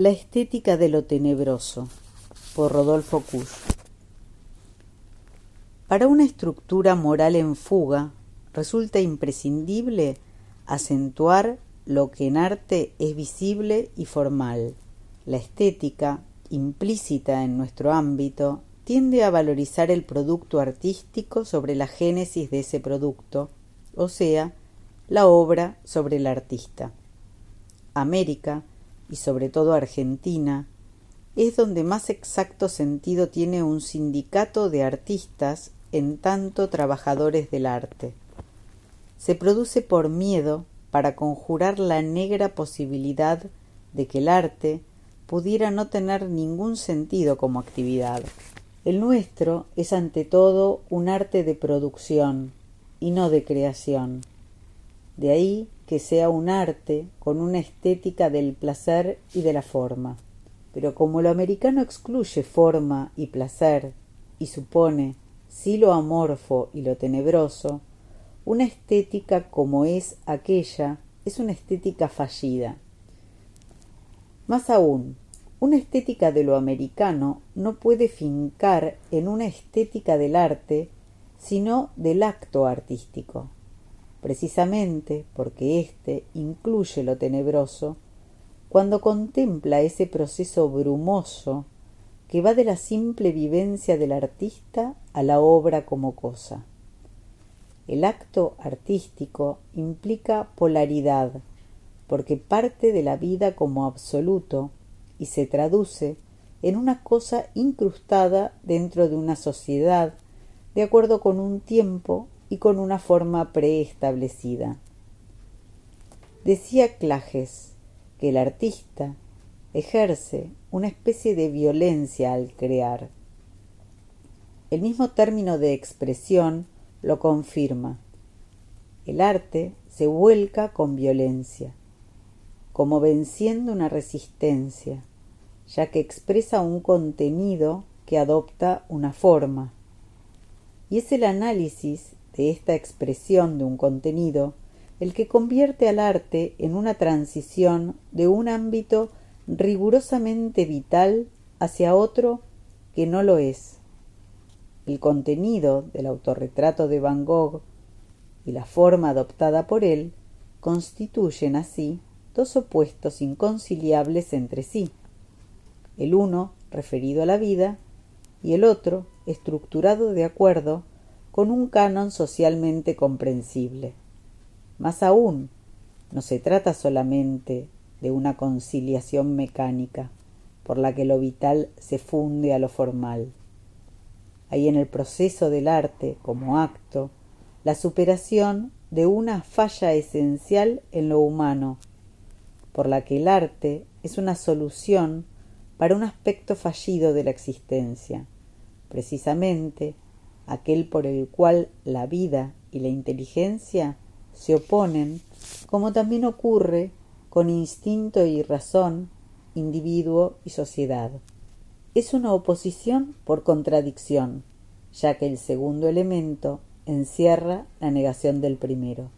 La estética de lo tenebroso por Rodolfo Kusch Para una estructura moral en fuga resulta imprescindible acentuar lo que en arte es visible y formal. La estética, implícita en nuestro ámbito, tiende a valorizar el producto artístico sobre la génesis de ese producto, o sea, la obra sobre el artista. América, y sobre todo Argentina, es donde más exacto sentido tiene un sindicato de artistas en tanto trabajadores del arte. Se produce por miedo para conjurar la negra posibilidad de que el arte pudiera no tener ningún sentido como actividad. El nuestro es ante todo un arte de producción y no de creación. De ahí que sea un arte con una estética del placer y de la forma. Pero como lo americano excluye forma y placer y supone sí lo amorfo y lo tenebroso, una estética como es aquella es una estética fallida. Más aún, una estética de lo americano no puede fincar en una estética del arte, sino del acto artístico precisamente porque éste incluye lo tenebroso, cuando contempla ese proceso brumoso que va de la simple vivencia del artista a la obra como cosa. El acto artístico implica polaridad, porque parte de la vida como absoluto y se traduce en una cosa incrustada dentro de una sociedad de acuerdo con un tiempo y con una forma preestablecida. Decía Clages que el artista ejerce una especie de violencia al crear. El mismo término de expresión lo confirma. El arte se vuelca con violencia, como venciendo una resistencia, ya que expresa un contenido que adopta una forma. Y es el análisis de esta expresión de un contenido el que convierte al arte en una transición de un ámbito rigurosamente vital hacia otro que no lo es. El contenido del autorretrato de Van Gogh y la forma adoptada por él constituyen así dos opuestos inconciliables entre sí, el uno referido a la vida y el otro estructurado de acuerdo con un canon socialmente comprensible. Más aún, no se trata solamente de una conciliación mecánica por la que lo vital se funde a lo formal. Hay en el proceso del arte como acto la superación de una falla esencial en lo humano, por la que el arte es una solución para un aspecto fallido de la existencia, precisamente aquel por el cual la vida y la inteligencia se oponen, como también ocurre con instinto y razón, individuo y sociedad. Es una oposición por contradicción, ya que el segundo elemento encierra la negación del primero.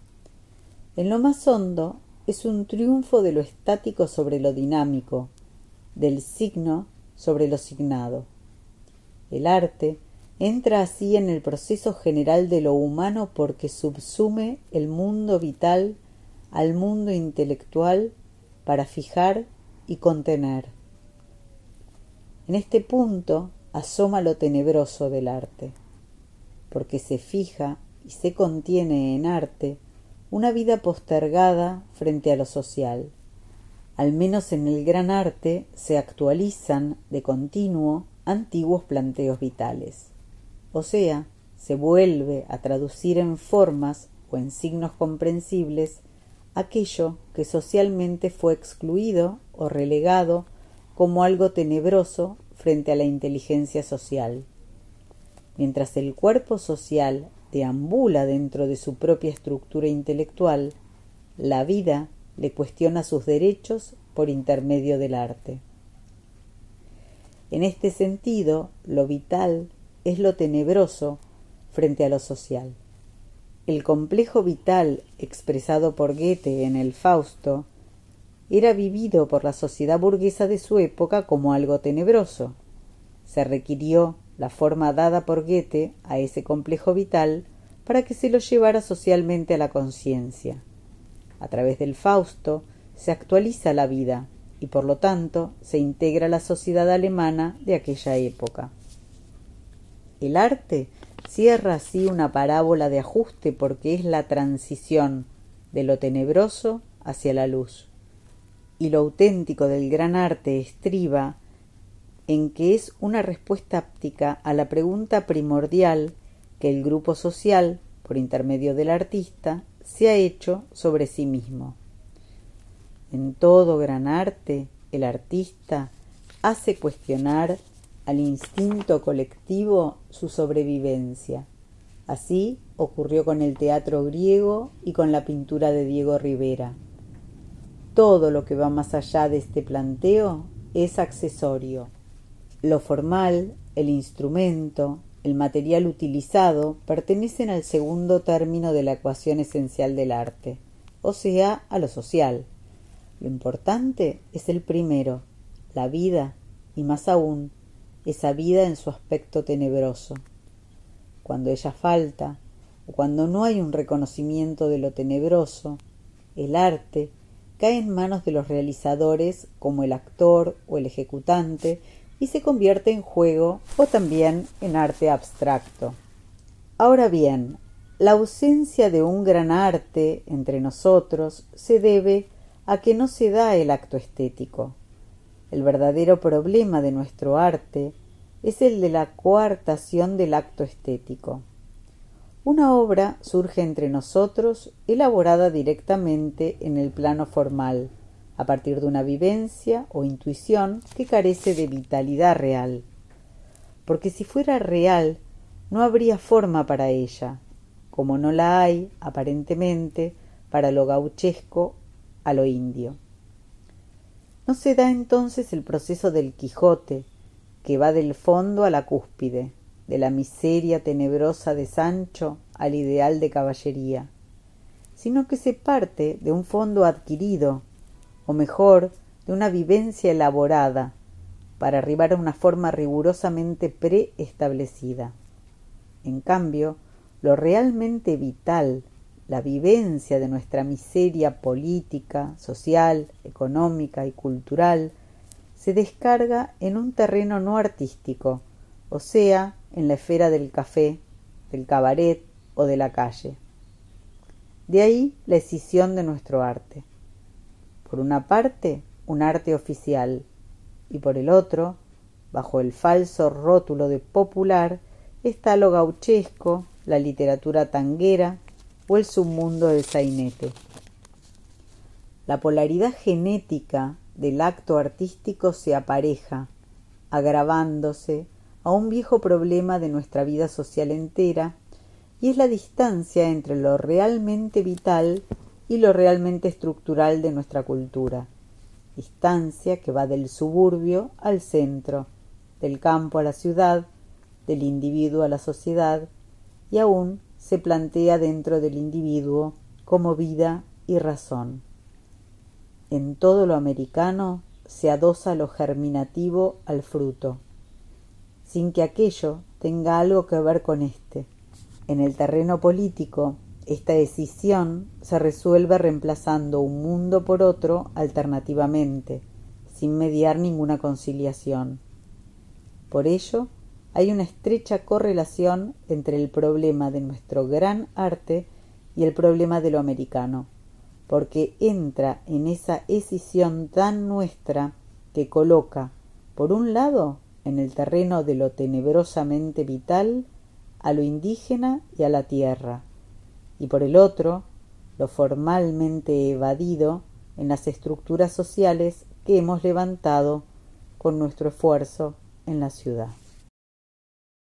En lo más hondo es un triunfo de lo estático sobre lo dinámico, del signo sobre lo signado. El arte entra así en el proceso general de lo humano porque subsume el mundo vital al mundo intelectual para fijar y contener. En este punto asoma lo tenebroso del arte, porque se fija y se contiene en arte una vida postergada frente a lo social. Al menos en el gran arte se actualizan de continuo antiguos planteos vitales o sea, se vuelve a traducir en formas o en signos comprensibles aquello que socialmente fue excluido o relegado como algo tenebroso frente a la inteligencia social. Mientras el cuerpo social deambula dentro de su propia estructura intelectual, la vida le cuestiona sus derechos por intermedio del arte. En este sentido, lo vital es lo tenebroso frente a lo social. El complejo vital expresado por Goethe en el Fausto era vivido por la sociedad burguesa de su época como algo tenebroso. Se requirió la forma dada por Goethe a ese complejo vital para que se lo llevara socialmente a la conciencia. A través del Fausto se actualiza la vida y por lo tanto se integra la sociedad alemana de aquella época. El arte cierra así una parábola de ajuste porque es la transición de lo tenebroso hacia la luz. Y lo auténtico del gran arte estriba en que es una respuesta áptica a la pregunta primordial que el grupo social, por intermedio del artista, se ha hecho sobre sí mismo. En todo gran arte, el artista hace cuestionar al instinto colectivo su sobrevivencia. Así ocurrió con el teatro griego y con la pintura de Diego Rivera. Todo lo que va más allá de este planteo es accesorio. Lo formal, el instrumento, el material utilizado pertenecen al segundo término de la ecuación esencial del arte, o sea, a lo social. Lo importante es el primero, la vida, y más aún, esa vida en su aspecto tenebroso. Cuando ella falta, o cuando no hay un reconocimiento de lo tenebroso, el arte cae en manos de los realizadores como el actor o el ejecutante y se convierte en juego o también en arte abstracto. Ahora bien, la ausencia de un gran arte entre nosotros se debe a que no se da el acto estético. El verdadero problema de nuestro arte es el de la coartación del acto estético. Una obra surge entre nosotros elaborada directamente en el plano formal, a partir de una vivencia o intuición que carece de vitalidad real. Porque si fuera real, no habría forma para ella, como no la hay, aparentemente, para lo gauchesco a lo indio. No se da entonces el proceso del Quijote, que va del fondo a la cúspide, de la miseria tenebrosa de Sancho al ideal de caballería, sino que se parte de un fondo adquirido, o mejor, de una vivencia elaborada, para arribar a una forma rigurosamente preestablecida. En cambio, lo realmente vital, la vivencia de nuestra miseria política, social, económica y cultural, se descarga en un terreno no artístico, o sea, en la esfera del café, del cabaret o de la calle. De ahí la escisión de nuestro arte por una parte un arte oficial y por el otro, bajo el falso rótulo de popular, está lo gauchesco, la literatura tanguera el submundo del sainete. La polaridad genética del acto artístico se apareja, agravándose a un viejo problema de nuestra vida social entera, y es la distancia entre lo realmente vital y lo realmente estructural de nuestra cultura, distancia que va del suburbio al centro, del campo a la ciudad, del individuo a la sociedad, y aún se plantea dentro del individuo como vida y razón. En todo lo americano se adosa lo germinativo al fruto, sin que aquello tenga algo que ver con éste. En el terreno político esta decisión se resuelve reemplazando un mundo por otro alternativamente, sin mediar ninguna conciliación. Por ello, hay una estrecha correlación entre el problema de nuestro gran arte y el problema de lo americano, porque entra en esa escisión tan nuestra que coloca, por un lado, en el terreno de lo tenebrosamente vital, a lo indígena y a la tierra, y por el otro lo formalmente evadido en las estructuras sociales que hemos levantado con nuestro esfuerzo en la ciudad.